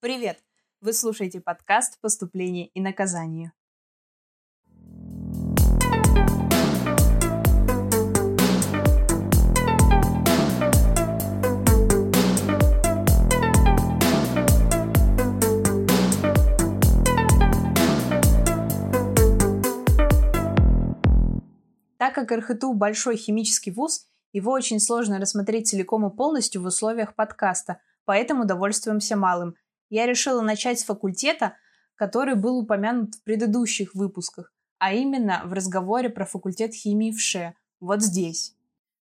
Привет! Вы слушаете подкаст «Поступление и наказание». Так как РХТУ большой химический вуз, его очень сложно рассмотреть целиком и полностью в условиях подкаста, поэтому довольствуемся малым – я решила начать с факультета, который был упомянут в предыдущих выпусках, а именно в разговоре про факультет химии в ШЕ, вот здесь.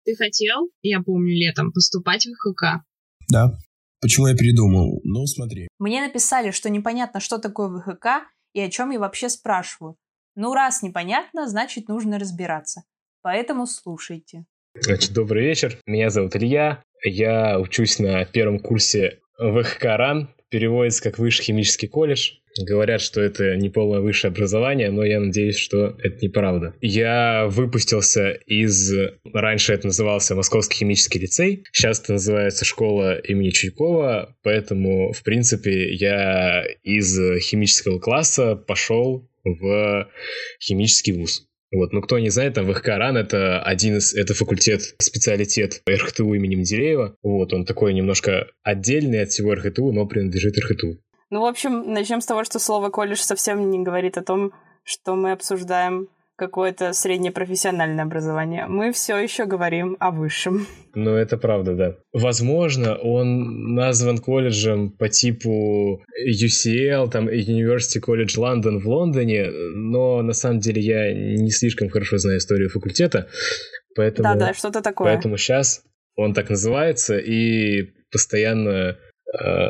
Ты хотел, я помню, летом поступать в ВХК? Да. Почему я передумал? Ну, смотри. Мне написали, что непонятно, что такое ВХК и о чем я вообще спрашиваю. Ну, раз непонятно, значит, нужно разбираться. Поэтому слушайте. Значит, добрый вечер. Меня зовут Илья. Я учусь на первом курсе ВХК РАН переводится как высший химический колледж. Говорят, что это не полное высшее образование, но я надеюсь, что это неправда. Я выпустился из... Раньше это назывался Московский химический лицей, сейчас это называется школа имени Чуйкова, поэтому, в принципе, я из химического класса пошел в химический вуз. Вот, ну кто не знает, там ВХК РАН это один из, это факультет, специалитет РХТУ имени Менделеева. Вот, он такой немножко отдельный от всего РХТУ, но принадлежит РХТУ. Ну, в общем, начнем с того, что слово колледж совсем не говорит о том, что мы обсуждаем какое-то среднепрофессиональное образование. Мы все еще говорим о высшем. Ну, это правда, да. Возможно, он назван колледжем по типу UCL, там, University College London в Лондоне, но на самом деле я не слишком хорошо знаю историю факультета, поэтому... Да-да, что-то такое. Поэтому сейчас он так называется, и постоянно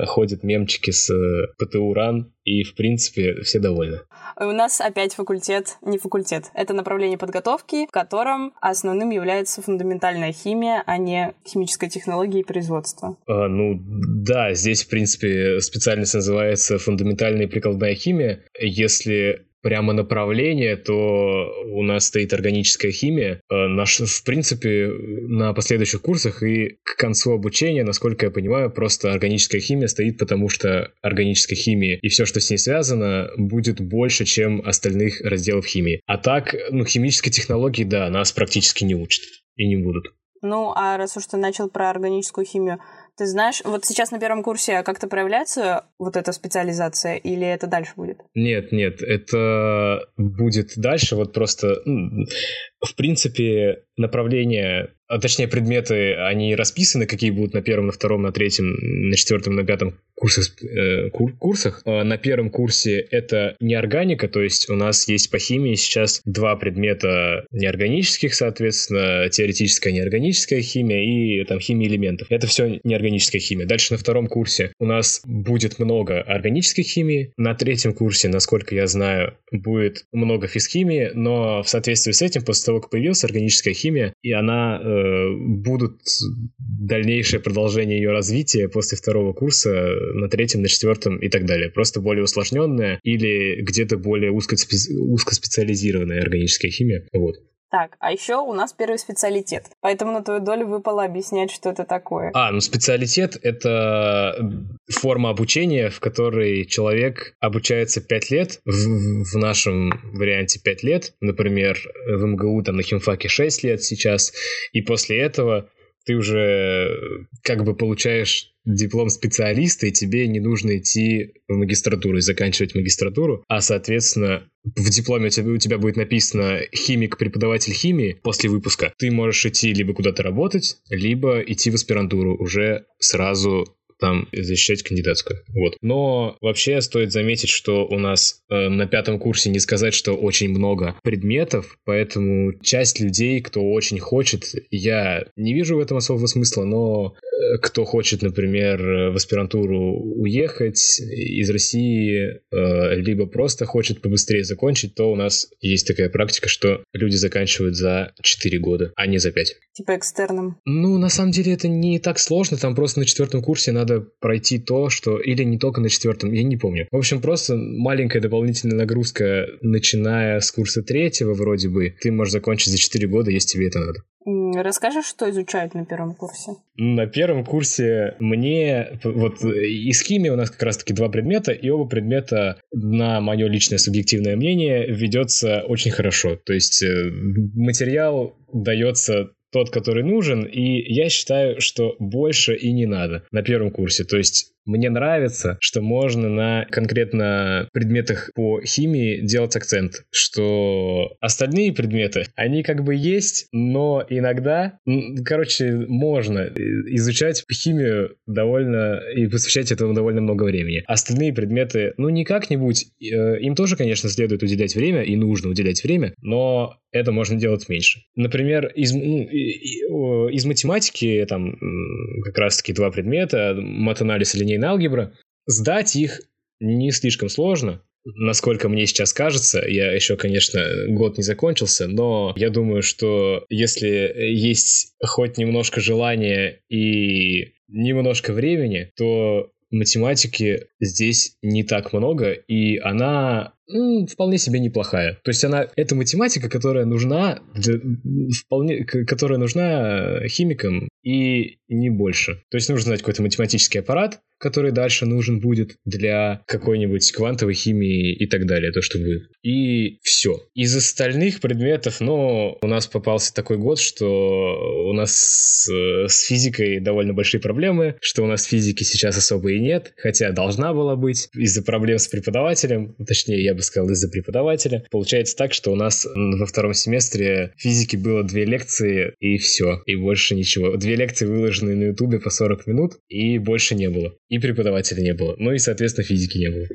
ходят мемчики с э, ПТУ РАН, и, в принципе, все довольны. У нас опять факультет, не факультет, это направление подготовки, в котором основным является фундаментальная химия, а не химическая технология и производство. А, ну, да, здесь, в принципе, специальность называется фундаментальная и прикладная химия. Если прямо направление, то у нас стоит органическая химия. Э, наш, в принципе, на последующих курсах и к концу обучения, насколько я понимаю, просто органическая химия стоит, потому что органическая химия и все, что с ней связано, будет больше, чем остальных разделов химии. А так, ну, химические технологии, да, нас практически не учат и не будут. Ну, а раз уж ты начал про органическую химию, ты знаешь, вот сейчас на первом курсе как-то проявляется вот эта специализация или это дальше будет? Нет, нет, это будет дальше, вот просто, в принципе, направление а точнее предметы, они расписаны, какие будут на первом, на втором, на третьем, на четвертом, на пятом курсах. Э, кур, курсах. А на первом курсе это неорганика, то есть у нас есть по химии сейчас два предмета неорганических, соответственно, теоретическая неорганическая химия и там химия элементов. Это все неорганическая химия. Дальше на втором курсе у нас будет много органической химии. На третьем курсе, насколько я знаю, будет много физхимии, но в соответствии с этим, после того, как появилась органическая химия, и она Э, будут дальнейшее продолжение ее развития после второго курса на третьем, на четвертом и так далее. Просто более усложненная или где-то более узкоспе- узкоспециализированная органическая химия. Вот. Так, а еще у нас первый специалитет. Поэтому на твою долю выпало объяснять, что это такое. А, ну специалитет — это форма обучения, в которой человек обучается 5 лет, в, в нашем варианте 5 лет, например, в МГУ там на химфаке 6 лет сейчас, и после этого ты уже как бы получаешь диплом специалиста, и тебе не нужно идти в магистратуру и заканчивать магистратуру, а, соответственно, в дипломе у тебя, у тебя будет написано «химик-преподаватель химии» после выпуска. Ты можешь идти либо куда-то работать, либо идти в аспирантуру уже сразу там защищать кандидатскую. Вот. Но вообще стоит заметить, что у нас э, на пятом курсе не сказать, что очень много предметов, поэтому часть людей, кто очень хочет, я не вижу в этом особого смысла, но э, кто хочет, например, в аспирантуру уехать из России, э, либо просто хочет побыстрее закончить, то у нас есть такая практика, что люди заканчивают за 4 года, а не за 5. типа экстерном? Ну, на самом деле это не так сложно, там просто на четвертом курсе надо пройти то, что... Или не только на четвертом, я не помню. В общем, просто маленькая дополнительная нагрузка, начиная с курса третьего вроде бы, ты можешь закончить за 4 года, если тебе это надо. Расскажешь, что изучают на первом курсе? На первом курсе мне... Вот из химии у нас как раз-таки два предмета, и оба предмета, на мое личное субъективное мнение, ведется очень хорошо. То есть э, материал дается тот, который нужен, и я считаю, что больше и не надо на первом курсе. То есть мне нравится, что можно на конкретно предметах по химии делать акцент, что остальные предметы, они как бы есть, но иногда, короче, можно изучать химию довольно и посвящать этому довольно много времени. Остальные предметы, ну, не как-нибудь, э, им тоже, конечно, следует уделять время, и нужно уделять время, но это можно делать меньше. Например, из, из математики, там, как раз-таки два предмета, матанализ и линейная алгебра, сдать их не слишком сложно, насколько мне сейчас кажется, я еще, конечно, год не закончился, но я думаю, что если есть хоть немножко желания и немножко времени, то математики здесь не так много, и она вполне себе неплохая. То есть она, это математика, которая нужна, для, вполне, которая нужна химикам и не больше. То есть нужно знать какой-то математический аппарат, который дальше нужен будет для какой-нибудь квантовой химии и так далее, то, что будет. И все. Из остальных предметов, ну, у нас попался такой год, что у нас с, с физикой довольно большие проблемы, что у нас физики сейчас особо и нет, хотя должна была быть из-за проблем с преподавателем, точнее, я бы сказал, из-за преподавателя. Получается так, что у нас во втором семестре физики было две лекции и все, и больше ничего. Две лекции выложены на ютубе по 40 минут, и больше не было. И преподавателя не было. Ну и, соответственно, физики не было.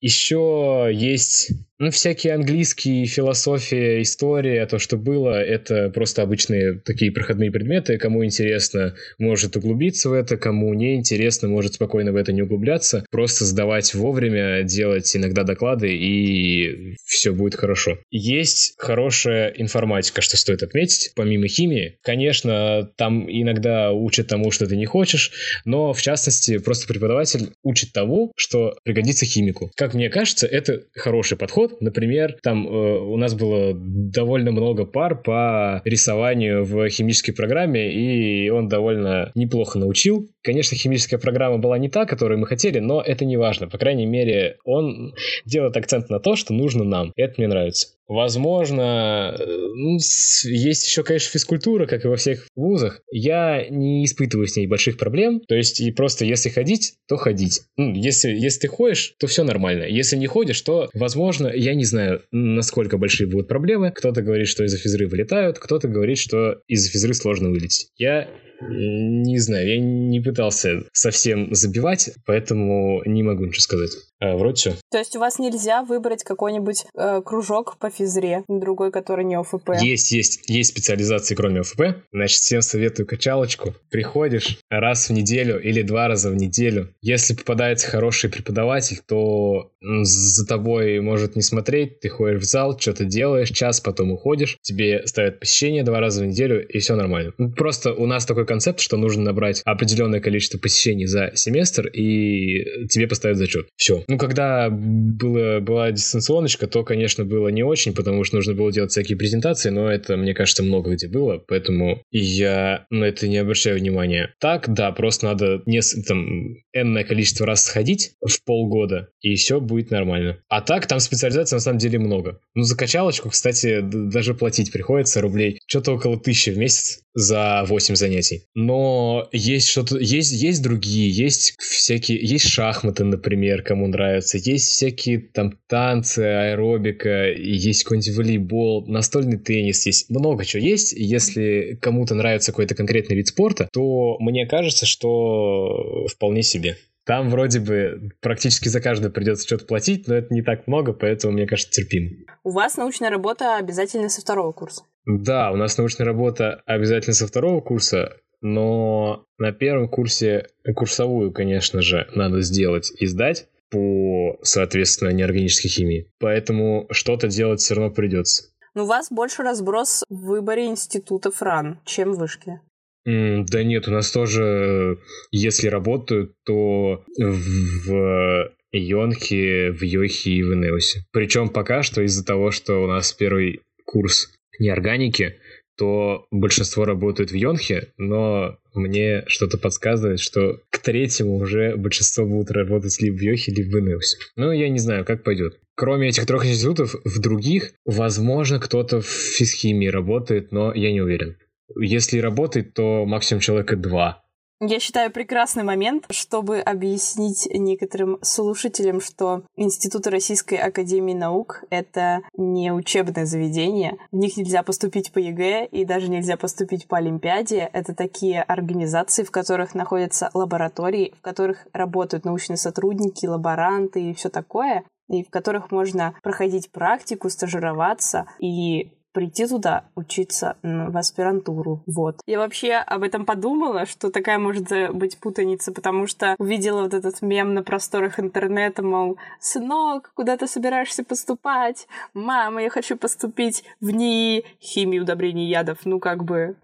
Еще есть ну, всякие английские, философия, история, то, что было, это просто обычные такие проходные предметы. Кому интересно, может углубиться в это, кому не интересно, может спокойно в это не углубляться. Просто сдавать вовремя, делать иногда доклады, и все будет хорошо. Есть хорошая информатика, что стоит отметить, помимо химии. Конечно, там иногда учат тому, что ты не хочешь, но в частности, просто преподаватель учит тому, что пригодится химику. Как мне кажется, это хороший подход, Например, там э, у нас было довольно много пар по рисованию в химической программе, и он довольно неплохо научил. Конечно, химическая программа была не та, которую мы хотели, но это не важно. По крайней мере, он делает акцент на то, что нужно нам. Это мне нравится. Возможно, э, ну, есть еще, конечно, физкультура, как и во всех вузах. Я не испытываю с ней больших проблем. То есть, и просто если ходить, то ходить. Ну, если, если ты ходишь, то все нормально. Если не ходишь, то, возможно, я не знаю, насколько большие будут проблемы. Кто-то говорит, что из-за физры вылетают, кто-то говорит, что из-за физры сложно вылететь. Я не знаю, я не пытался совсем забивать, поэтому не могу ничего сказать. А, вроде все. То есть у вас нельзя выбрать какой-нибудь э, кружок по физре, другой, который не ОФП? Есть, есть, есть специализации, кроме ОФП. Значит, всем советую качалочку. Приходишь раз в неделю или два раза в неделю. Если попадается хороший преподаватель, то за тобой может не смотреть, ты ходишь в зал, что-то делаешь, час, потом уходишь, тебе ставят посещение два раза в неделю, и все нормально. Просто у нас такой концепт, что нужно набрать определенное количество посещений за семестр, и тебе поставят зачет. Все. Ну, когда было, была дистанционочка, то, конечно, было не очень, потому что нужно было делать всякие презентации, но это, мне кажется, много где было, поэтому я на это не обращаю внимания. Так, да, просто надо не, там, энное количество раз сходить в полгода, и все будет нормально. А так, там специализации на самом деле много. Ну, за качалочку, кстати, даже платить приходится рублей. Что-то около тысячи в месяц за 8 занятий. Но есть что-то, есть, есть другие, есть всякие, есть шахматы, например, кому нравится, есть всякие там танцы, аэробика, есть какой-нибудь волейбол, настольный теннис, есть много чего есть. Если кому-то нравится какой-то конкретный вид спорта, то мне кажется, что вполне себе. Там вроде бы практически за каждое придется что-то платить, но это не так много, поэтому, мне кажется, терпим. У вас научная работа обязательно со второго курса? Да, у нас научная работа обязательно со второго курса, но на первом курсе курсовую, конечно же, надо сделать и сдать по, соответственно, неорганической химии. Поэтому что-то делать все равно придется. Но у вас больше разброс в выборе институтов РАН, чем в вышке. Mm, да нет, у нас тоже, если работают, то в Йонхе, в Йохе и в Инеусе. Причем пока что из-за того, что у нас первый курс неорганики, то большинство работают в Йонхе, но мне что-то подсказывает, что к третьему уже большинство будут работать либо в Йохе, либо в Инеусе. Ну, я не знаю, как пойдет. Кроме этих трех институтов, в других, возможно, кто-то в физхимии работает, но я не уверен. Если работает, то максимум человека два. Я считаю прекрасный момент, чтобы объяснить некоторым слушателям, что Институт Российской Академии Наук — это не учебное заведение. В них нельзя поступить по ЕГЭ и даже нельзя поступить по Олимпиаде. Это такие организации, в которых находятся лаборатории, в которых работают научные сотрудники, лаборанты и все такое и в которых можно проходить практику, стажироваться и прийти туда учиться в аспирантуру. Вот. Я вообще об этом подумала, что такая может быть путаница, потому что увидела вот этот мем на просторах интернета, мол, сынок, куда ты собираешься поступать? Мама, я хочу поступить в НИИ химии удобрений ядов. Ну, как бы,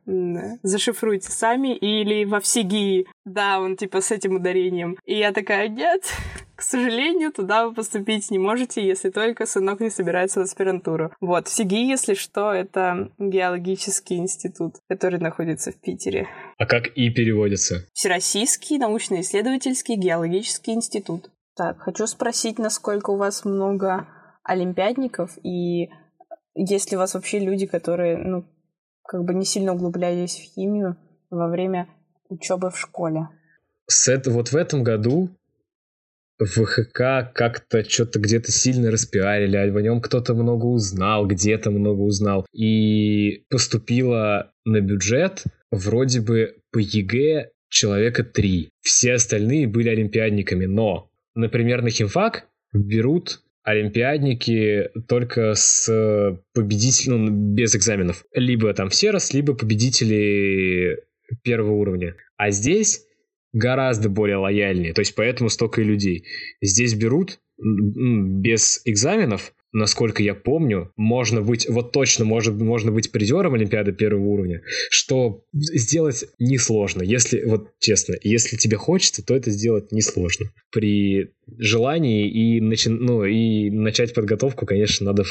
зашифруйте сами. Или во ВСИГИ. Да, он типа с этим ударением. И я такая, нет, к сожалению, туда вы поступить не можете, если только сынок не собирается в аспирантуру. Вот, в СИГИ, если что, это геологический институт, который находится в Питере. А как И переводится? Всероссийский научно-исследовательский геологический институт. Так, хочу спросить, насколько у вас много олимпиадников и есть ли у вас вообще люди, которые, ну, как бы не сильно углублялись в химию во время учебы в школе? С это, вот в этом году ВХК как-то что-то где-то сильно распиарили, а о нем кто-то много узнал, где-то много узнал. И поступило на бюджет вроде бы по ЕГЭ человека три. Все остальные были олимпиадниками, но, например, на химфак берут олимпиадники только с победителем, ну, без экзаменов. Либо там все раз, либо победители первого уровня. А здесь гораздо более лояльнее, то есть поэтому столько и людей. Здесь берут без экзаменов, насколько я помню, можно быть, вот точно может, можно быть призером Олимпиады первого уровня, что сделать несложно, если, вот честно, если тебе хочется, то это сделать несложно. При желании и, начи, ну, и начать подготовку, конечно, надо в,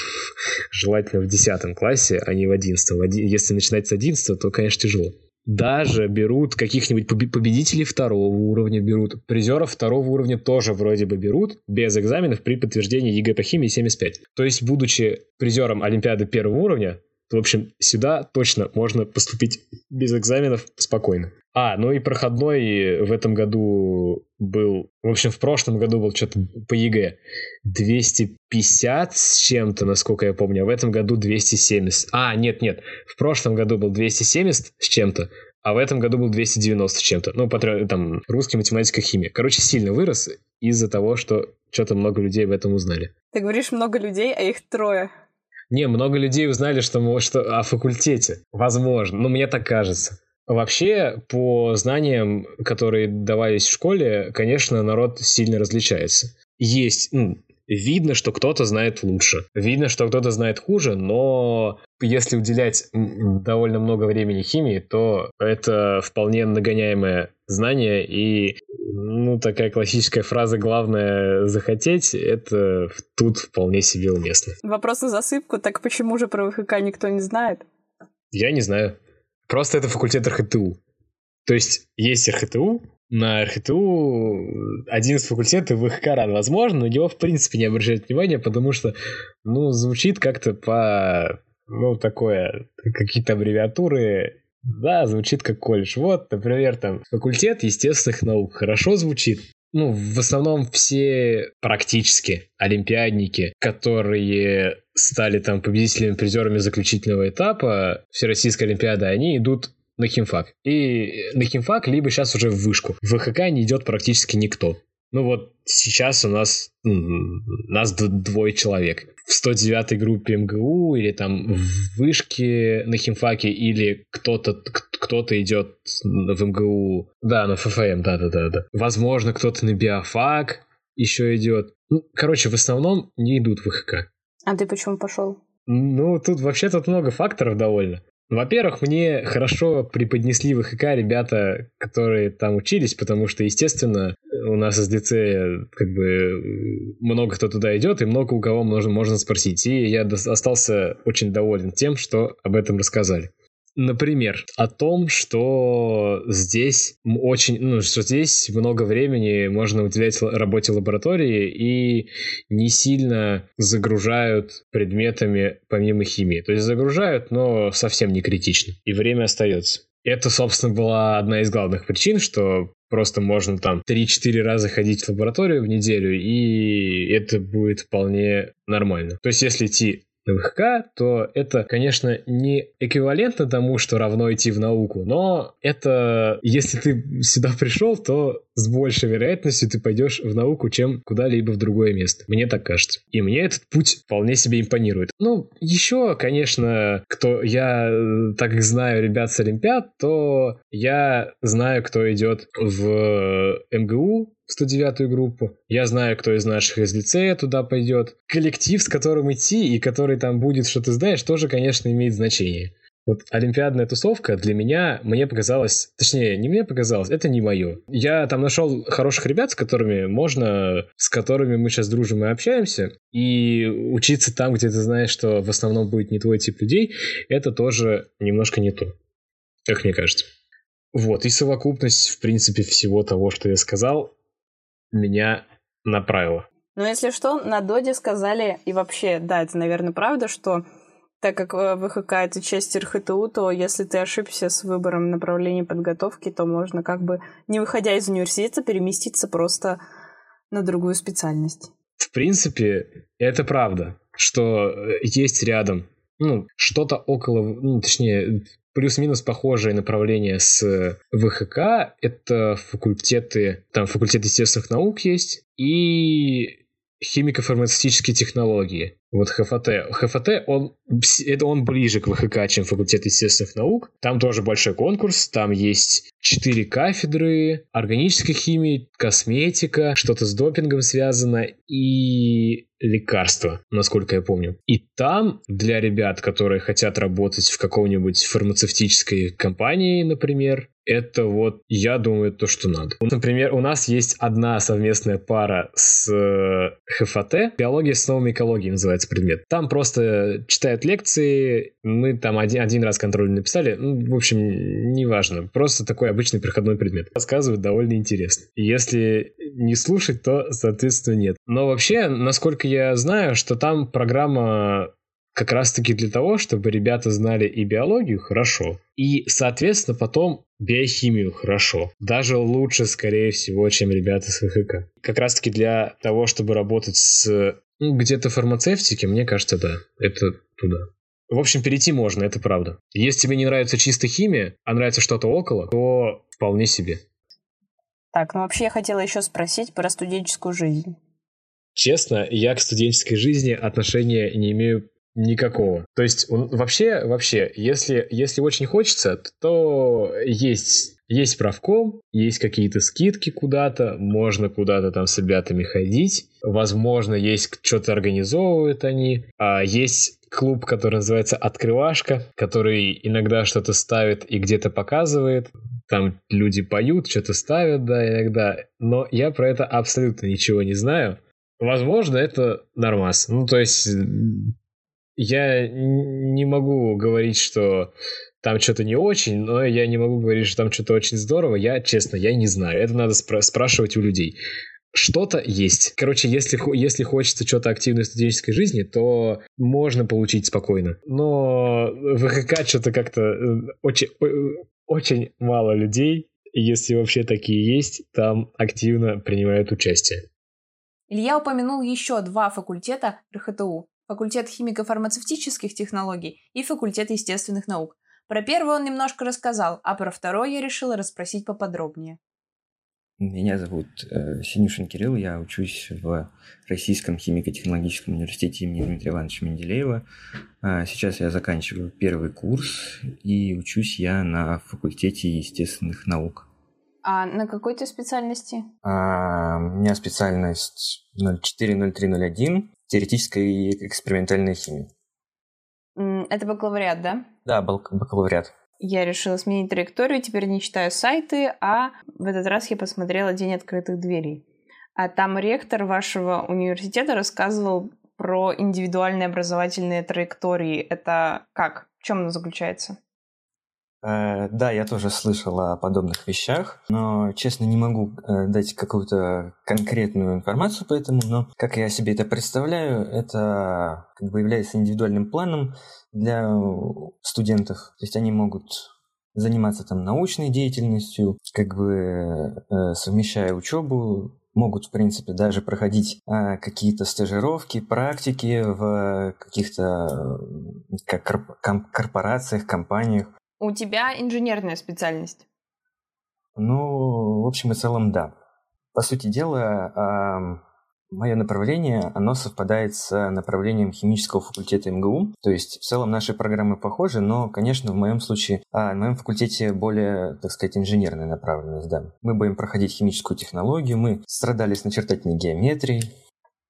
желательно в 10 классе, а не в 11. Если начинать с 11, то, конечно, тяжело даже берут каких-нибудь победителей второго уровня берут. Призеров второго уровня тоже вроде бы берут без экзаменов при подтверждении ЕГЭ по химии 75. То есть, будучи призером Олимпиады первого уровня, в общем, сюда точно можно поступить без экзаменов спокойно. А, ну и проходной в этом году был, в общем, в прошлом году был что-то по ЕГЭ 250 с чем-то, насколько я помню, а в этом году 270. А, нет, нет, в прошлом году был 270 с чем-то, а в этом году был 290 с чем-то. Ну, по, там, русский, математика, химия. Короче, сильно вырос из-за того, что что-то много людей в этом узнали. Ты говоришь много людей, а их трое. Не, много людей узнали, что, что о факультете. Возможно. Ну, мне так кажется. Вообще, по знаниям, которые давались в школе, конечно, народ сильно различается. Есть, ну, видно, что кто-то знает лучше, видно, что кто-то знает хуже, но если уделять довольно много времени химии, то это вполне нагоняемое знание, и ну, такая классическая фраза «главное захотеть» — это тут вполне себе уместно. Вопрос на засыпку, так почему же про ВХК никто не знает? Я не знаю. Просто это факультет РХТУ. То есть есть РХТУ, на РХТУ один из факультетов в их возможно, но него в принципе не обращают внимания, потому что, ну, звучит как-то по, ну, такое, какие-то аббревиатуры, да, звучит как колледж. Вот, например, там, факультет естественных наук. Хорошо звучит, ну, в основном все практически олимпиадники, которые стали там победителями, призерами заключительного этапа Всероссийской Олимпиады, они идут на химфак. И на химфак, либо сейчас уже в вышку. В ВХК не идет практически никто. Ну вот сейчас у нас, нас двое человек. В 109-й группе МГУ или там в вышке на химфаке или кто-то кто-то идет в МГУ. Да, на ФФМ, да-да-да. Возможно, кто-то на биофак еще идет. Ну, короче, в основном не идут в ВХК. А ты почему пошел? Ну, тут вообще тут много факторов довольно. Во-первых, мне хорошо преподнесли в ХК ребята, которые там учились, потому что, естественно, у нас из лицея как бы много кто туда идет, и много у кого можно, можно спросить. И я остался очень доволен тем, что об этом рассказали. Например, о том, что здесь очень, ну, что здесь много времени можно уделять работе лаборатории и не сильно загружают предметами помимо химии. То есть загружают, но совсем не критично. И время остается. Это, собственно, была одна из главных причин, что просто можно там 3-4 раза ходить в лабораторию в неделю, и это будет вполне нормально. То есть, если идти ВХК, то это, конечно, не эквивалентно тому, что равно идти в науку, но это, если ты сюда пришел, то с большей вероятностью ты пойдешь в науку, чем куда-либо в другое место. Мне так кажется. И мне этот путь вполне себе импонирует. Ну, еще, конечно, кто я э, так знаю ребят с Олимпиад, то я знаю, кто идет в МГУ, 109-ю группу. Я знаю, кто из наших из лицея туда пойдет. Коллектив, с которым идти и который там будет, что ты знаешь, тоже, конечно, имеет значение. Вот олимпиадная тусовка для меня, мне показалось, точнее, не мне показалось, это не мое. Я там нашел хороших ребят, с которыми можно, с которыми мы сейчас дружим и общаемся, и учиться там, где ты знаешь, что в основном будет не твой тип людей, это тоже немножко не то, как мне кажется. Вот, и совокупность, в принципе, всего того, что я сказал, меня направила. Ну, если что, на Доде сказали, и вообще, да, это, наверное, правда, что так как ВХК — это часть РХТУ, то если ты ошибся с выбором направления подготовки, то можно как бы, не выходя из университета, переместиться просто на другую специальность. В принципе, это правда, что э, есть рядом ну, что-то около, ну, точнее, плюс-минус похожее направление с ВХК. Это факультеты, там факультет естественных наук есть, и химико-фармацевтические технологии. Вот ХФТ. ХФТ, он, это он ближе к ВХК, чем факультет естественных наук. Там тоже большой конкурс, там есть четыре кафедры, органической химии, косметика, что-то с допингом связано и лекарства, насколько я помню. И там для ребят, которые хотят работать в каком-нибудь фармацевтической компании, например, это вот, я думаю, то, что надо. Например, у нас есть одна совместная пара с э, ХФТ, биология с новой экологией называется предмет. Там просто читают лекции, мы там один, один раз контроль написали, ну, в общем, неважно, просто такой обычный проходной предмет. Рассказывают довольно интересно. Если не слушать, то, соответственно, нет. Но вообще, насколько я знаю, что там программа как раз-таки для того, чтобы ребята знали и биологию хорошо, и, соответственно, потом биохимию хорошо. Даже лучше, скорее всего, чем ребята с ВХК. Как раз-таки для того, чтобы работать с ну, где-то фармацевтики, мне кажется, да, это туда. В общем, перейти можно, это правда. Если тебе не нравится чисто химия, а нравится что-то около, то вполне себе. Так, ну вообще я хотела еще спросить про студенческую жизнь. Честно, я к студенческой жизни отношения не имею Никакого. То есть вообще, вообще, если, если очень хочется, то есть есть правком, есть какие-то скидки куда-то, можно куда-то там с ребятами ходить, возможно, есть что-то организовывают они, а есть клуб, который называется «Открывашка», который иногда что-то ставит и где-то показывает, там люди поют, что-то ставят, да, иногда, но я про это абсолютно ничего не знаю. Возможно, это нормас. Ну, то есть я не могу говорить, что там что-то не очень, но я не могу говорить, что там что-то очень здорово. Я, честно, я не знаю. Это надо спра- спрашивать у людей. Что-то есть. Короче, если, если хочется что-то активной студенческой жизни, то можно получить спокойно. Но ВХК что-то как-то э, очень, очень мало людей, если вообще такие есть, там активно принимают участие. Илья упомянул еще два факультета РХТУ факультет химико-фармацевтических технологий и факультет естественных наук. Про первый он немножко рассказал, а про второй я решила расспросить поподробнее. Меня зовут э, Синюшин Кирилл, я учусь в Российском химико-технологическом университете имени Дмитрия Ивановича Менделеева. А сейчас я заканчиваю первый курс и учусь я на факультете естественных наук. А на какой ты специальности? А, у меня специальность 040301 теоретическая и экспериментальная химия. Это бакалавриат, да? Да, бакалавриат. Я решила сменить траекторию, теперь не читаю сайты, а в этот раз я посмотрела День открытых дверей. А там ректор вашего университета рассказывал про индивидуальные образовательные траектории. Это как? В чем оно заключается? Э, да, я тоже слышал о подобных вещах, но, честно, не могу э, дать какую-то конкретную информацию по этому, но как я себе это представляю, это как бы является индивидуальным планом для студентов. То есть они могут заниматься там научной деятельностью, как бы э, совмещая учебу, могут, в принципе, даже проходить какие-то стажировки, практики в каких-то как корпорациях, компаниях. У тебя инженерная специальность? Ну, в общем и целом, да. По сути дела, мое направление, оно совпадает с направлением химического факультета МГУ. То есть в целом наши программы похожи, но, конечно, в моем случае, а, на моем факультете более, так сказать, инженерная направленность, да. Мы будем проходить химическую технологию, мы страдали с начертательной геометрией,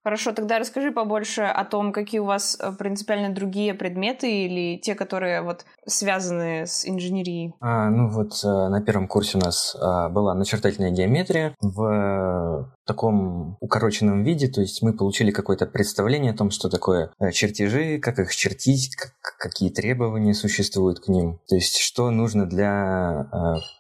Хорошо, тогда расскажи побольше о том, какие у вас э, принципиально другие предметы или те, которые вот связаны с инженерией. А, ну вот э, на первом курсе у нас а, была начертательная геометрия в таком укороченном виде, то есть мы получили какое-то представление о том, что такое э, чертежи, как их чертить, как, какие требования существуют к ним, то есть что нужно для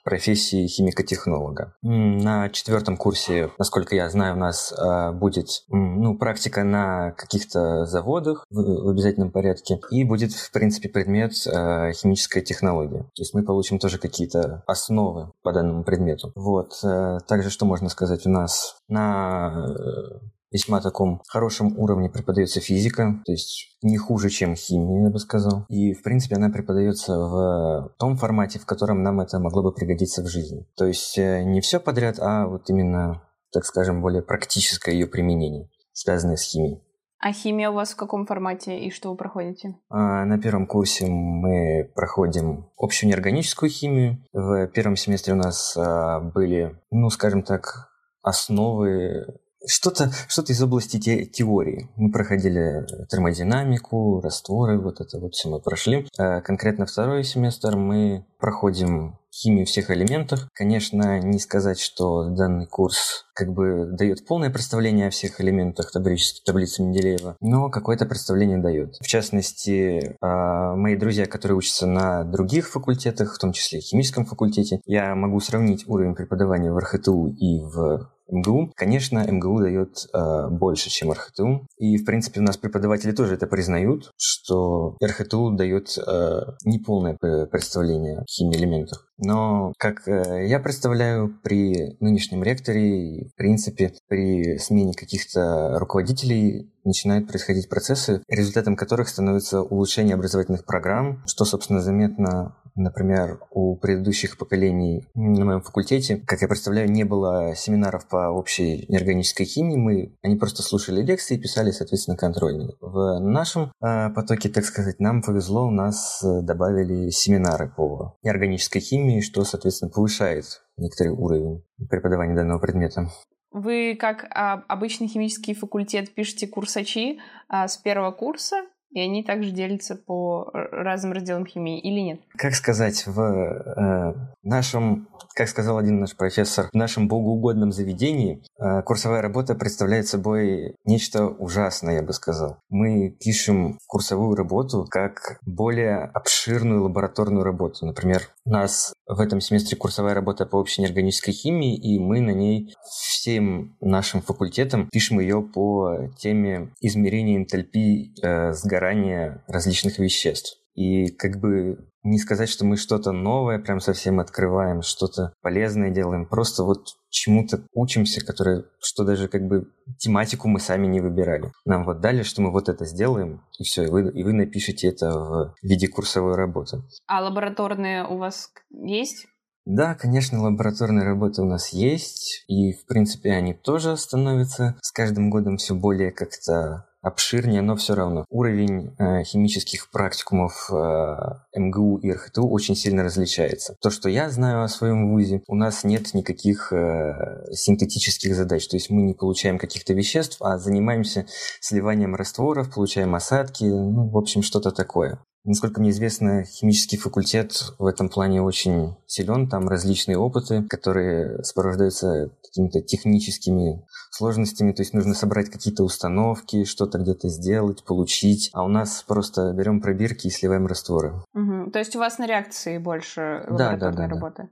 профессии химико-технолога. На четвертом курсе, насколько я знаю, у нас будет ну, практика на каких-то заводах в, обязательном порядке, и будет, в принципе, предмет э, химическая технология. То есть мы получим тоже какие-то основы по данному предмету. Вот. Э, также что можно сказать у нас на э, весьма таком хорошем уровне преподается физика, то есть не хуже, чем химия, я бы сказал. И, в принципе, она преподается в том формате, в котором нам это могло бы пригодиться в жизни. То есть э, не все подряд, а вот именно так скажем, более практическое ее применение связанные с химией. А химия у вас в каком формате и что вы проходите? А, на первом курсе мы проходим общую неорганическую химию. В первом семестре у нас а, были, ну, скажем так, основы что-то что из области те, теории. Мы проходили термодинамику, растворы, вот это вот все мы прошли. А конкретно второй семестр мы проходим химию всех элементов. Конечно, не сказать, что данный курс как бы дает полное представление о всех элементах таблицы, таблицы Менделеева, но какое-то представление дает. В частности, а, мои друзья, которые учатся на других факультетах, в том числе химическом факультете, я могу сравнить уровень преподавания в РХТУ и в МГУ. Конечно, МГУ дает э, больше, чем РХТУ. И, в принципе, у нас преподаватели тоже это признают, что РХТУ дает э, неполное представление о химии элементов. Но, как э, я представляю, при нынешнем ректоре, в принципе, при смене каких-то руководителей начинают происходить процессы, результатом которых становится улучшение образовательных программ, что, собственно, заметно Например, у предыдущих поколений на моем факультете, как я представляю, не было семинаров по общей неорганической химии. Мы, они просто слушали лекции и писали, соответственно, контрольные. В нашем э, потоке, так сказать, нам повезло, у нас э, добавили семинары по неорганической химии, что, соответственно, повышает некоторый уровень преподавания данного предмета. Вы, как а, обычный химический факультет, пишете курсачи а, с первого курса и они также делятся по разным разделам химии или нет? Как сказать, в э, нашем, как сказал один наш профессор, в нашем богоугодном заведении э, курсовая работа представляет собой нечто ужасное, я бы сказал. Мы пишем курсовую работу как более обширную лабораторную работу. Например, у нас в этом семестре курсовая работа по общей неорганической химии, и мы на ней всем нашим факультетом пишем ее по теме измерения энтальпии э, сгорания различных веществ. И как бы не сказать, что мы что-то новое прям совсем открываем, что-то полезное делаем, просто вот чему-то учимся, которое, что даже как бы тематику мы сами не выбирали. Нам вот дали, что мы вот это сделаем, и все, и вы, и вы напишите это в виде курсовой работы. А лабораторные у вас есть? Да, конечно, лабораторные работы у нас есть, и, в принципе, они тоже становятся с каждым годом все более как-то обширнее, но все равно уровень э, химических практикумов э, МГУ и РХТУ очень сильно различается. То, что я знаю о своем вузе, у нас нет никаких э, синтетических задач, то есть мы не получаем каких-то веществ, а занимаемся сливанием растворов, получаем осадки, ну, в общем, что-то такое. Насколько мне известно, химический факультет в этом плане очень силен. Там различные опыты, которые сопровождаются какими-то техническими сложностями. То есть нужно собрать какие-то установки, что-то где-то сделать, получить. А у нас просто берем пробирки и сливаем растворы. Угу. То есть у вас на реакции больше да, да, да, работы? Да.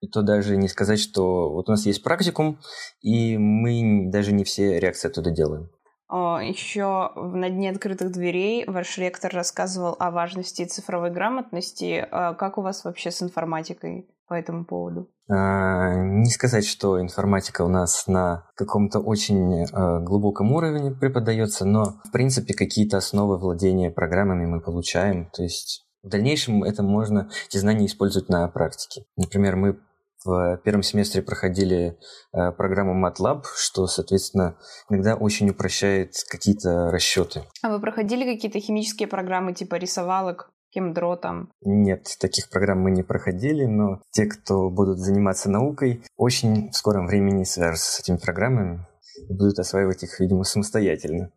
И то даже не сказать, что вот у нас есть практикум, и мы даже не все реакции оттуда делаем. Еще на дне открытых дверей ваш ректор рассказывал о важности цифровой грамотности. А как у вас вообще с информатикой по этому поводу? А, не сказать, что информатика у нас на каком-то очень а, глубоком уровне преподается, но в принципе какие-то основы владения программами мы получаем. То есть в дальнейшем это можно, эти знания использовать на практике. Например, мы в первом семестре проходили э, программу MATLAB, что, соответственно, иногда очень упрощает какие-то расчеты. А вы проходили какие-то химические программы типа рисовалок? Кемдро там? Нет, таких программ мы не проходили, но те, кто будут заниматься наукой, очень в скором времени свяжутся с этими программами и будут осваивать их, видимо, самостоятельно.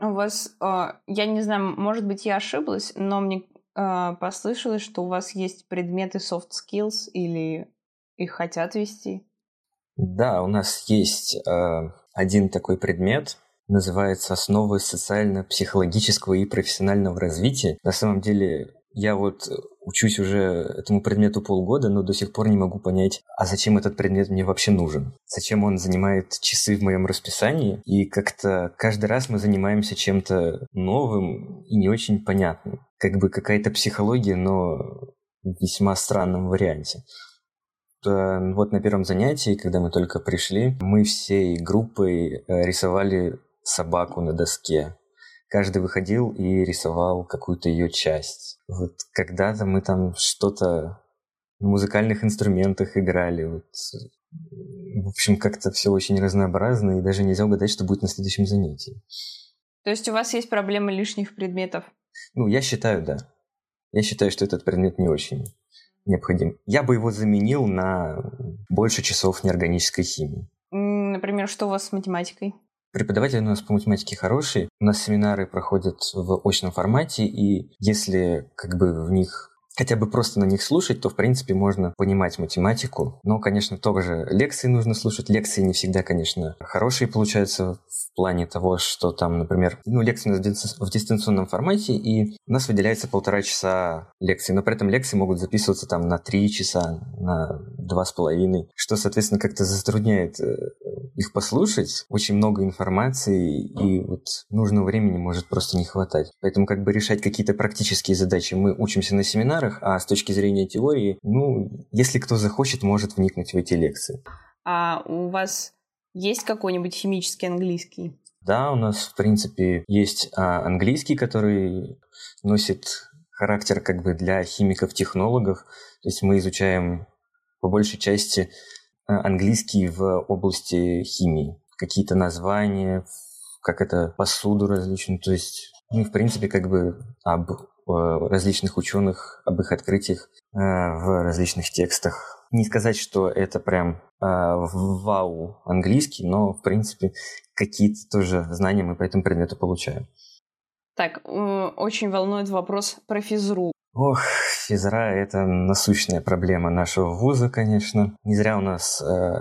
У вас, э, я не знаю, может быть, я ошиблась, но мне э, послышалось, что у вас есть предметы soft skills или их хотят вести? Да, у нас есть э, один такой предмет, называется «Основы социально-психологического и профессионального развития». На самом деле, я вот учусь уже этому предмету полгода, но до сих пор не могу понять, а зачем этот предмет мне вообще нужен? Зачем он занимает часы в моем расписании? И как-то каждый раз мы занимаемся чем-то новым и не очень понятным. Как бы какая-то психология, но в весьма странном варианте. Э, вот на первом занятии, когда мы только пришли, мы всей группой э, рисовали собаку на доске. Каждый выходил и рисовал какую-то ее часть. Вот когда-то мы там что-то на музыкальных инструментах играли. Вот. В общем, как-то все очень разнообразно, и даже нельзя угадать, что будет на следующем занятии. То есть у вас есть проблемы лишних предметов? Ну, я считаю, да. Я считаю, что этот предмет не очень необходим. Я бы его заменил на больше часов неорганической химии. Например, что у вас с математикой? Преподаватели у нас по математике хорошие. У нас семинары проходят в очном формате, и если как бы в них хотя бы просто на них слушать, то, в принципе, можно понимать математику. Но, конечно, тоже лекции нужно слушать. Лекции не всегда, конечно, хорошие получаются в плане того, что там, например, ну, лекции в дистанционном формате, и у нас выделяется полтора часа лекции, но при этом лекции могут записываться там на три часа, на два с половиной, что, соответственно, как-то затрудняет э, их послушать. Очень много информации, и вот нужного времени может просто не хватать. Поэтому как бы решать какие-то практические задачи мы учимся на семинарах, а с точки зрения теории, ну, если кто захочет, может вникнуть в эти лекции. А у вас есть какой-нибудь химический английский? Да, у нас, в принципе, есть а, английский, который носит характер как бы для химиков-технологов. То есть мы изучаем по большей части английский в области химии. Какие-то названия, как это посуду различную. То есть, ну, в принципе, как бы об различных ученых, об их открытиях э, в различных текстах. Не сказать, что это прям э, вау английский, но, в принципе, какие-то тоже знания мы по этому предмету получаем. Так, очень волнует вопрос про физру. Ох, физра — это насущная проблема нашего вуза, конечно. Не зря у нас э,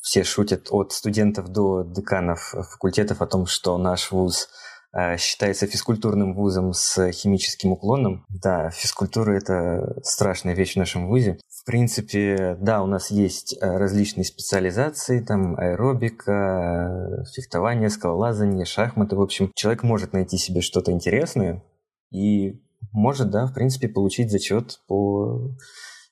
все шутят от студентов до деканов факультетов о том, что наш вуз Э, считается физкультурным вузом с химическим уклоном. Да, физкультура – это страшная вещь в нашем вузе. В принципе, да, у нас есть э, различные специализации, там аэробика, фехтование, скалолазание, шахматы. В общем, человек может найти себе что-то интересное и может, да, в принципе, получить зачет по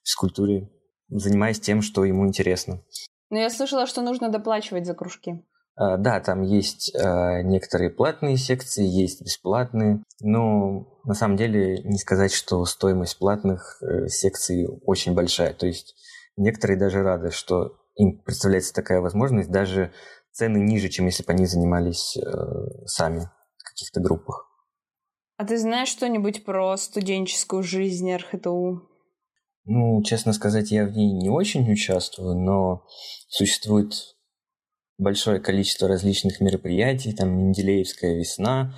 физкультуре, занимаясь тем, что ему интересно. Но я слышала, что нужно доплачивать за кружки. А, да, там есть а, некоторые платные секции, есть бесплатные, но на самом деле не сказать, что стоимость платных э, секций очень большая. То есть некоторые даже рады, что им представляется такая возможность, даже цены ниже, чем если бы они занимались э, сами в каких-то группах. А ты знаешь что-нибудь про студенческую жизнь РХТУ? Ну, честно сказать, я в ней не очень участвую, но существует большое количество различных мероприятий, там Менделеевская весна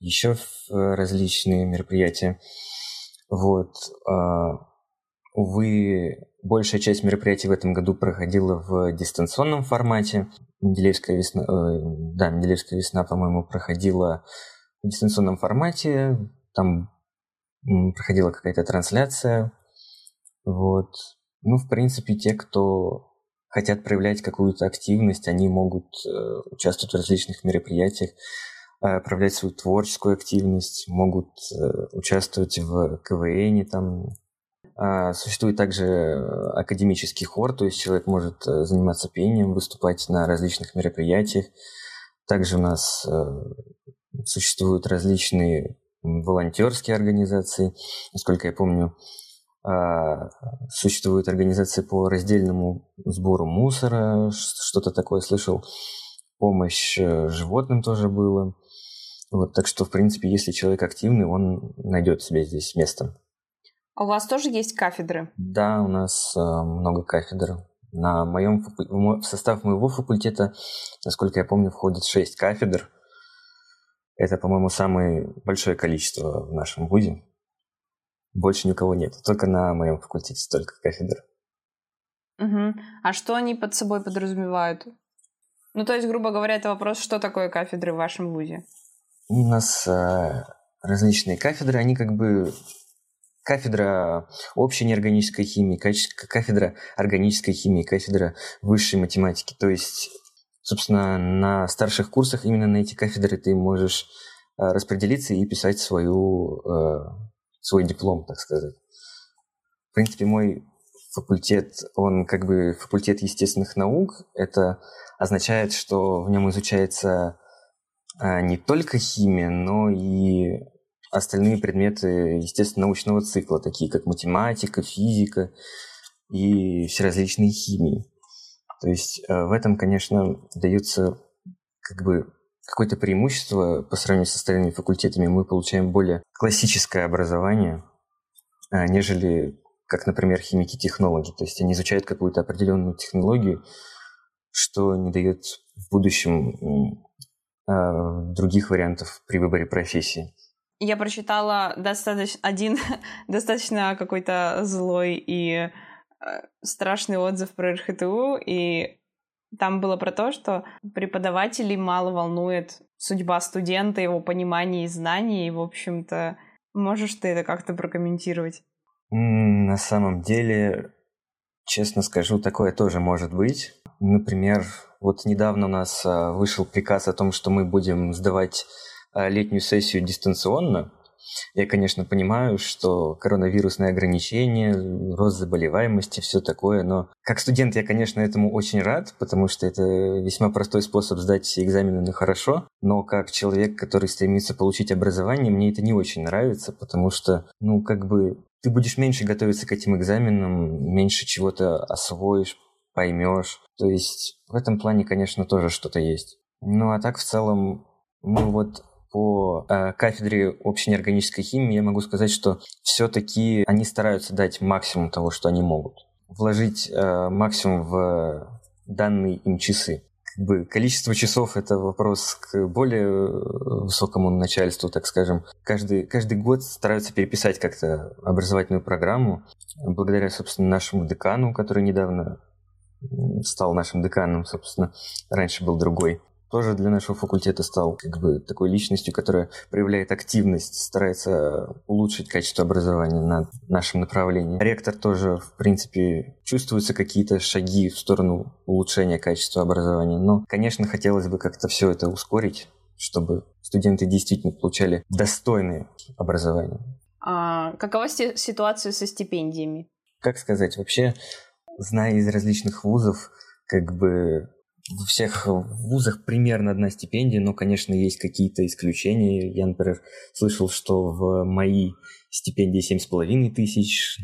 еще различные мероприятия. Вот. А, увы, большая часть мероприятий в этом году проходила в дистанционном формате. Менделеевская весна, э, да, Менделеевская весна, по-моему, проходила дистанционном формате. Там проходила какая-то трансляция. Вот. Ну, в принципе, те, кто хотят проявлять какую-то активность, они могут э, участвовать в различных мероприятиях, э, проявлять свою творческую активность, могут э, участвовать в КВН, там, а, Существует также академический хор, то есть человек может заниматься пением, выступать на различных мероприятиях. Также у нас существуют различные волонтерские организации. Насколько я помню, а, существуют организации по раздельному сбору мусора, что-то такое слышал. Помощь э, животным тоже было. Вот, так что, в принципе, если человек активный, он найдет себе здесь место. А у вас тоже есть кафедры? Да, у нас э, много кафедр. На моем в состав моего факультета, насколько я помню, входит шесть кафедр. Это, по-моему, самое большое количество в нашем вузе. Больше никого нет. Только на моем факультете столько кафедр. Угу. А что они под собой подразумевают? Ну, то есть, грубо говоря, это вопрос, что такое кафедры в вашем вузе? У нас э, различные кафедры, они как бы кафедра общей неорганической химии, кафедра органической химии, кафедра высшей математики. То есть, собственно, на старших курсах именно на эти кафедры ты можешь э, распределиться и писать свою э, свой диплом, так сказать. В принципе, мой факультет, он как бы факультет естественных наук. Это означает, что в нем изучается а, не только химия, но и остальные предметы естественно-научного цикла, такие как математика, физика и все различные химии. То есть э, в этом, конечно, дается как бы какое-то преимущество по сравнению с остальными факультетами. Мы получаем более классическое образование, а, нежели, как, например, химики-технологи. То есть они изучают какую-то определенную технологию, что не дает в будущем а, других вариантов при выборе профессии. Я прочитала достаточно один достаточно какой-то злой и страшный отзыв про РХТУ, и там было про то, что преподавателей мало волнует судьба студента, его понимание и знания, и, в общем-то, можешь ты это как-то прокомментировать? На самом деле, честно скажу, такое тоже может быть. Например, вот недавно у нас а, вышел приказ о том, что мы будем сдавать а, летнюю сессию дистанционно. Я, конечно, понимаю, что коронавирусные ограничения, рост заболеваемости, все такое, но как студент я, конечно, этому очень рад, потому что это весьма простой способ сдать все экзамены на хорошо, но как человек, который стремится получить образование, мне это не очень нравится, потому что, ну, как бы ты будешь меньше готовиться к этим экзаменам, меньше чего-то освоишь, поймешь. То есть в этом плане, конечно, тоже что-то есть. Ну а так в целом, ну вот по э, кафедре общей неорганической химии я могу сказать, что все-таки они стараются дать максимум того, что они могут. Вложить э, максимум в данные им часы. Как бы количество часов это вопрос к более высокому начальству, так скажем. Каждый, каждый год стараются переписать как-то образовательную программу. Благодаря, собственно, нашему декану, который недавно стал нашим деканом, собственно, раньше был другой тоже для нашего факультета стал как бы такой личностью, которая проявляет активность, старается улучшить качество образования на нашем направлении. Ректор тоже, в принципе, чувствуются какие-то шаги в сторону улучшения качества образования. Но, конечно, хотелось бы как-то все это ускорить, чтобы студенты действительно получали достойное образование. А какова ситуация со стипендиями? Как сказать, вообще, зная из различных вузов, как бы во всех вузах примерно одна стипендия, но, конечно, есть какие-то исключения. Я, например, слышал, что в мои стипендии семь с половиной тысяч.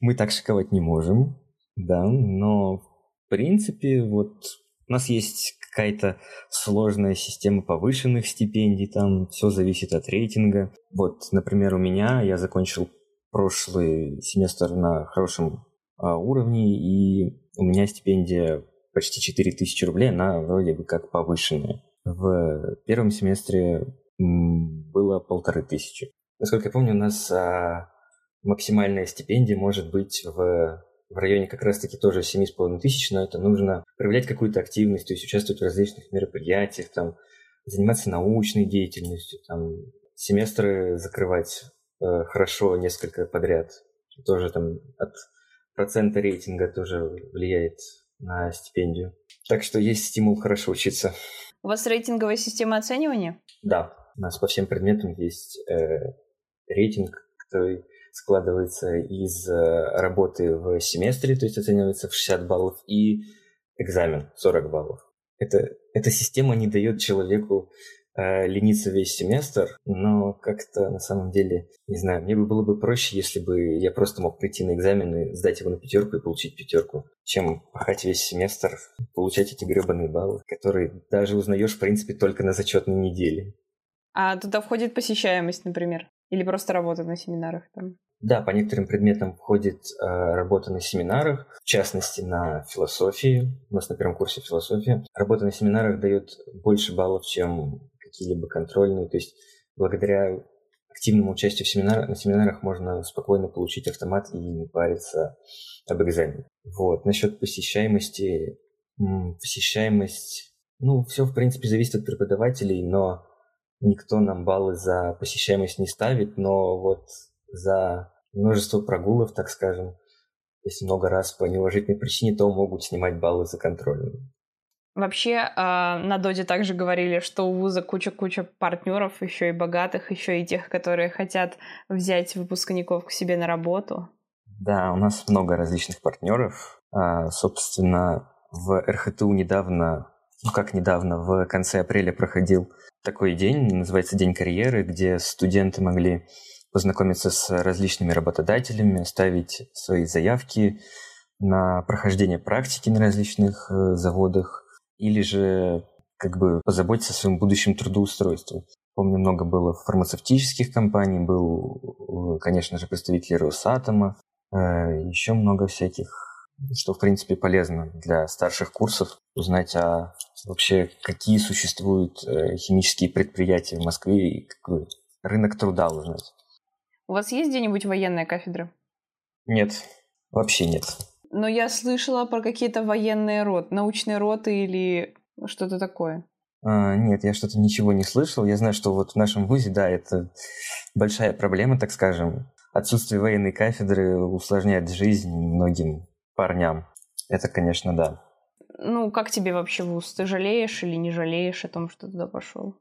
Мы так шиковать не можем, да, но в принципе вот у нас есть какая-то сложная система повышенных стипендий, там все зависит от рейтинга. Вот, например, у меня я закончил прошлый семестр на хорошем а, уровне, и у меня стипендия почти 4000 рублей, она вроде бы как повышенная. В первом семестре было полторы тысячи. Насколько я помню, у нас а, максимальная стипендия может быть в, в районе как раз-таки тоже семи с половиной тысяч, но это нужно проявлять какую-то активность, то есть участвовать в различных мероприятиях, там, заниматься научной деятельностью, там, семестры закрывать э, хорошо несколько подряд. Тоже там от процента рейтинга тоже влияет на стипендию. Так что есть стимул хорошо учиться. У вас рейтинговая система оценивания? Да, у нас по всем предметам есть э, рейтинг, который складывается из э, работы в семестре, то есть оценивается в 60 баллов, и экзамен 40 баллов. Это, эта система не дает человеку лениться весь семестр, но как-то на самом деле, не знаю, мне бы было бы проще, если бы я просто мог прийти на экзамен и сдать его на пятерку и получить пятерку, чем пахать весь семестр, получать эти гребаные баллы, которые даже узнаешь, в принципе, только на зачетной неделе. А туда входит посещаемость, например? Или просто работа на семинарах там? Да, по некоторым предметам входит э, работа на семинарах, в частности на философии. У нас на первом курсе философия. Работа на семинарах дает больше баллов, чем какие-либо контрольные. То есть благодаря активному участию в семинарах, на семинарах можно спокойно получить автомат и не париться об экзамене. Вот. Насчет посещаемости. Посещаемость, ну, все, в принципе, зависит от преподавателей, но никто нам баллы за посещаемость не ставит, но вот за множество прогулов, так скажем, если много раз по неуважительной причине, то могут снимать баллы за контрольную. Вообще, э, на Доде также говорили, что у вуза куча-куча партнеров, еще и богатых, еще и тех, которые хотят взять выпускников к себе на работу. Да, у нас много различных партнеров. А, собственно, в РХТУ недавно, ну как недавно, в конце апреля проходил такой день, называется День карьеры, где студенты могли познакомиться с различными работодателями, ставить свои заявки на прохождение практики на различных э, заводах, или же как бы позаботиться о своем будущем трудоустройстве. Помню, много было фармацевтических компаний, был, конечно же, представитель Росатома, э, еще много всяких, что, в принципе, полезно для старших курсов узнать о вообще, какие существуют э, химические предприятия в Москве и какой рынок труда узнать. У вас есть где-нибудь военная кафедра? Нет, вообще нет. Но я слышала про какие-то военные роты, научные роты или что-то такое. А, нет, я что-то ничего не слышал. Я знаю, что вот в нашем вузе, да, это большая проблема, так скажем. Отсутствие военной кафедры усложняет жизнь многим парням. Это, конечно, да. Ну, как тебе вообще вуз? Ты жалеешь или не жалеешь о том, что туда пошел?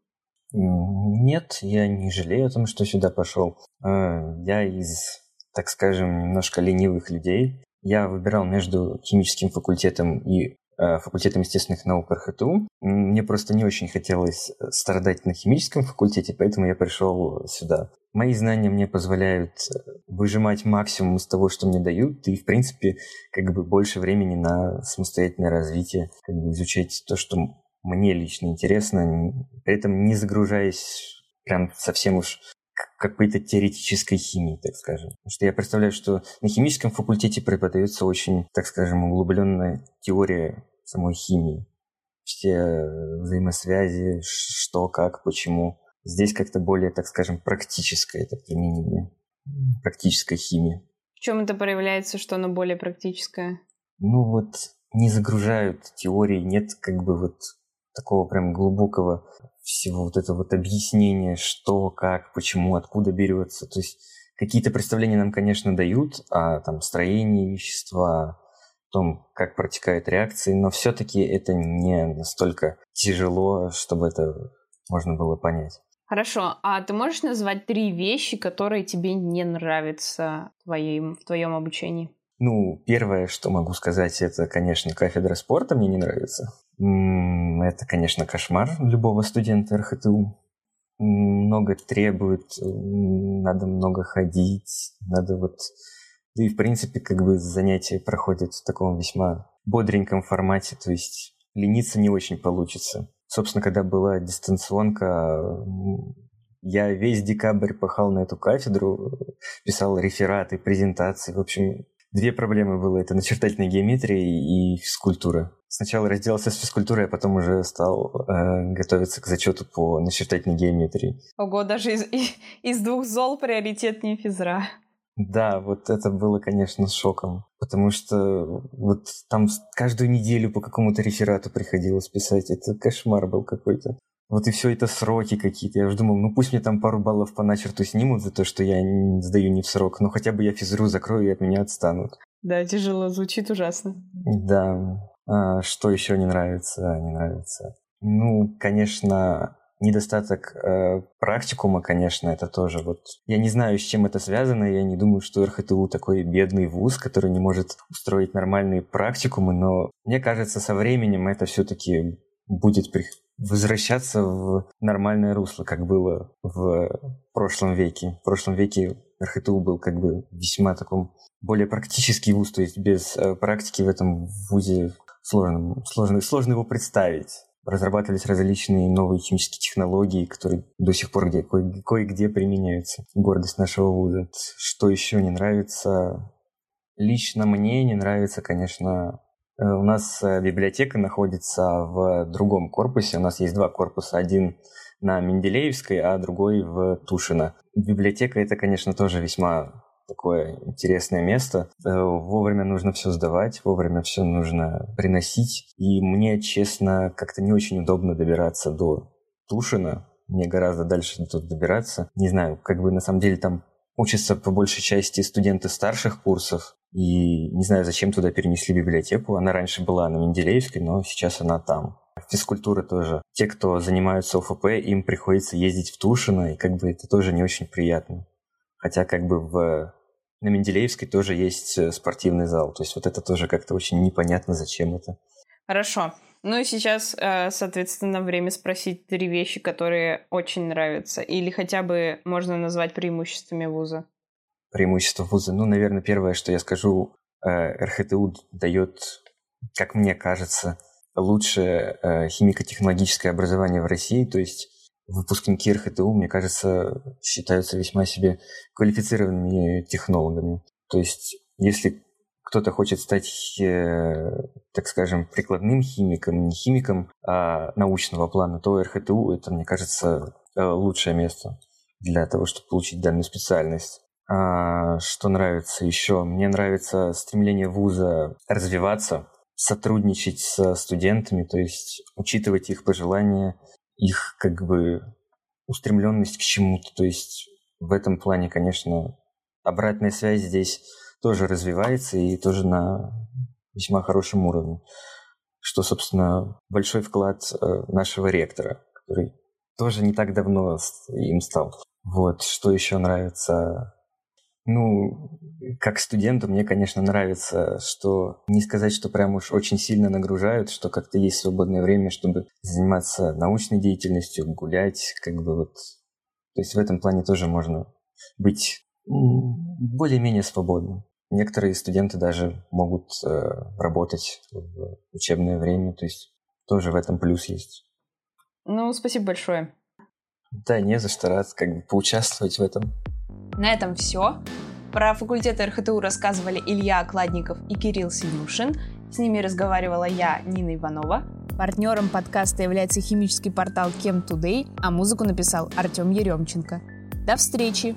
Нет, я не жалею о том, что сюда пошел. А, я из, так скажем, немножко ленивых людей я выбирал между химическим факультетом и э, факультетом естественных наук РХТУ. Мне просто не очень хотелось э, страдать на химическом факультете, поэтому я пришел сюда. Мои знания мне позволяют э, выжимать максимум из того, что мне дают, и, в принципе, как бы больше времени на самостоятельное развитие, как бы изучать то, что мне лично интересно, при этом не загружаясь прям совсем уж какой-то теоретической химии, так скажем. Потому что я представляю, что на химическом факультете преподается очень, так скажем, углубленная теория самой химии. Все взаимосвязи, что, как, почему. Здесь как-то более, так скажем, практическое это применение, практическая химия. В чем это проявляется, что оно более практическое? Ну вот не загружают теории, нет как бы вот такого прям глубокого всего вот этого вот объяснения, что, как, почему, откуда берется. То есть какие-то представления нам, конечно, дают о там, строении вещества, о том, как протекают реакции, но все-таки это не настолько тяжело, чтобы это можно было понять. Хорошо, а ты можешь назвать три вещи, которые тебе не нравятся в твоем, в твоем обучении? Ну, первое, что могу сказать, это, конечно, кафедра спорта мне не нравится. Это, конечно, кошмар любого студента РХТУ. Много требует, надо много ходить, надо вот... Да и, в принципе, как бы занятия проходят в таком весьма бодреньком формате, то есть лениться не очень получится. Собственно, когда была дистанционка, я весь декабрь пахал на эту кафедру, писал рефераты, презентации. В общем, две проблемы было. Это начертательная геометрия и физкультура. Сначала разделался с физкультурой, а потом уже стал э, готовиться к зачету по начертательной геометрии. Ого, даже из, из двух зол приоритетнее физра. Да, вот это было, конечно, шоком. Потому что вот там каждую неделю по какому-то реферату приходилось писать. Это кошмар был какой-то. Вот и все это сроки какие-то. Я уже думал, ну пусть мне там пару баллов по начерту снимут за то, что я не сдаю не в срок, но хотя бы я физру закрою и от меня отстанут. Да, тяжело, звучит ужасно. Да. А, что еще не нравится? Не нравится. Ну, конечно, недостаток э, практикума, конечно, это тоже вот... Я не знаю, с чем это связано, я не думаю, что РХТУ такой бедный вуз, который не может устроить нормальные практикумы, но мне кажется, со временем это все-таки будет при возвращаться в нормальное русло, как было в прошлом веке. В прошлом веке РХТУ был как бы весьма таком более практический вуз, то есть без э, практики в этом вузе сложно, сложно, сложно его представить. Разрабатывались различные новые химические технологии, которые до сих пор где, кое, кое-где применяются. Гордость нашего вуза. Что еще не нравится? Лично мне не нравится, конечно, у нас э, библиотека находится в другом корпусе. У нас есть два корпуса. Один на Менделеевской, а другой в Тушино. Библиотека это, конечно, тоже весьма такое интересное место. Э, вовремя нужно все сдавать, вовремя все нужно приносить. И мне, честно, как-то не очень удобно добираться до Тушина. Мне гораздо дальше тут добираться. Не знаю, как бы на самом деле там учатся по большей части студенты старших курсов, и не знаю, зачем туда перенесли библиотеку. Она раньше была на Менделеевской, но сейчас она там. Физкультура тоже. Те, кто занимаются ОФП, им приходится ездить в Тушино, и как бы это тоже не очень приятно. Хотя как бы в на Менделеевской тоже есть э, спортивный зал. То есть вот это тоже как-то очень непонятно, зачем это. Хорошо. Ну и сейчас, э, соответственно, время спросить три вещи, которые очень нравятся. Или хотя бы можно назвать преимуществами вуза преимущества вуза? Ну, наверное, первое, что я скажу, э, РХТУ дает, как мне кажется, лучшее э, химико-технологическое образование в России, то есть выпускники РХТУ, мне кажется, считаются весьма себе квалифицированными технологами. То есть, если кто-то хочет стать, э, так скажем, прикладным химиком, не химиком, а научного плана, то РХТУ это, мне кажется, лучшее место для того, чтобы получить данную специальность. А, что нравится еще? Мне нравится стремление вуза развиваться, сотрудничать со студентами, то есть учитывать их пожелания, их как бы устремленность к чему-то. То есть в этом плане, конечно, обратная связь здесь тоже развивается и тоже на весьма хорошем уровне. Что, собственно, большой вклад э, нашего ректора, который тоже не так давно им стал. Вот, что еще нравится ну, как студенту мне, конечно, нравится, что не сказать, что прям уж очень сильно нагружают, что как-то есть свободное время, чтобы заниматься научной деятельностью, гулять, как бы вот. То есть в этом плане тоже можно быть более-менее свободным. Некоторые студенты даже могут э, работать в учебное время, то есть тоже в этом плюс есть. Ну, спасибо большое. Да, не за что, рад как бы поучаствовать в этом. На этом все. Про факультет РХТУ рассказывали Илья Окладников и Кирилл Синюшин. С ними разговаривала я, Нина Иванова. Партнером подкаста является химический портал Chem Today, а музыку написал Артем Еремченко. До встречи!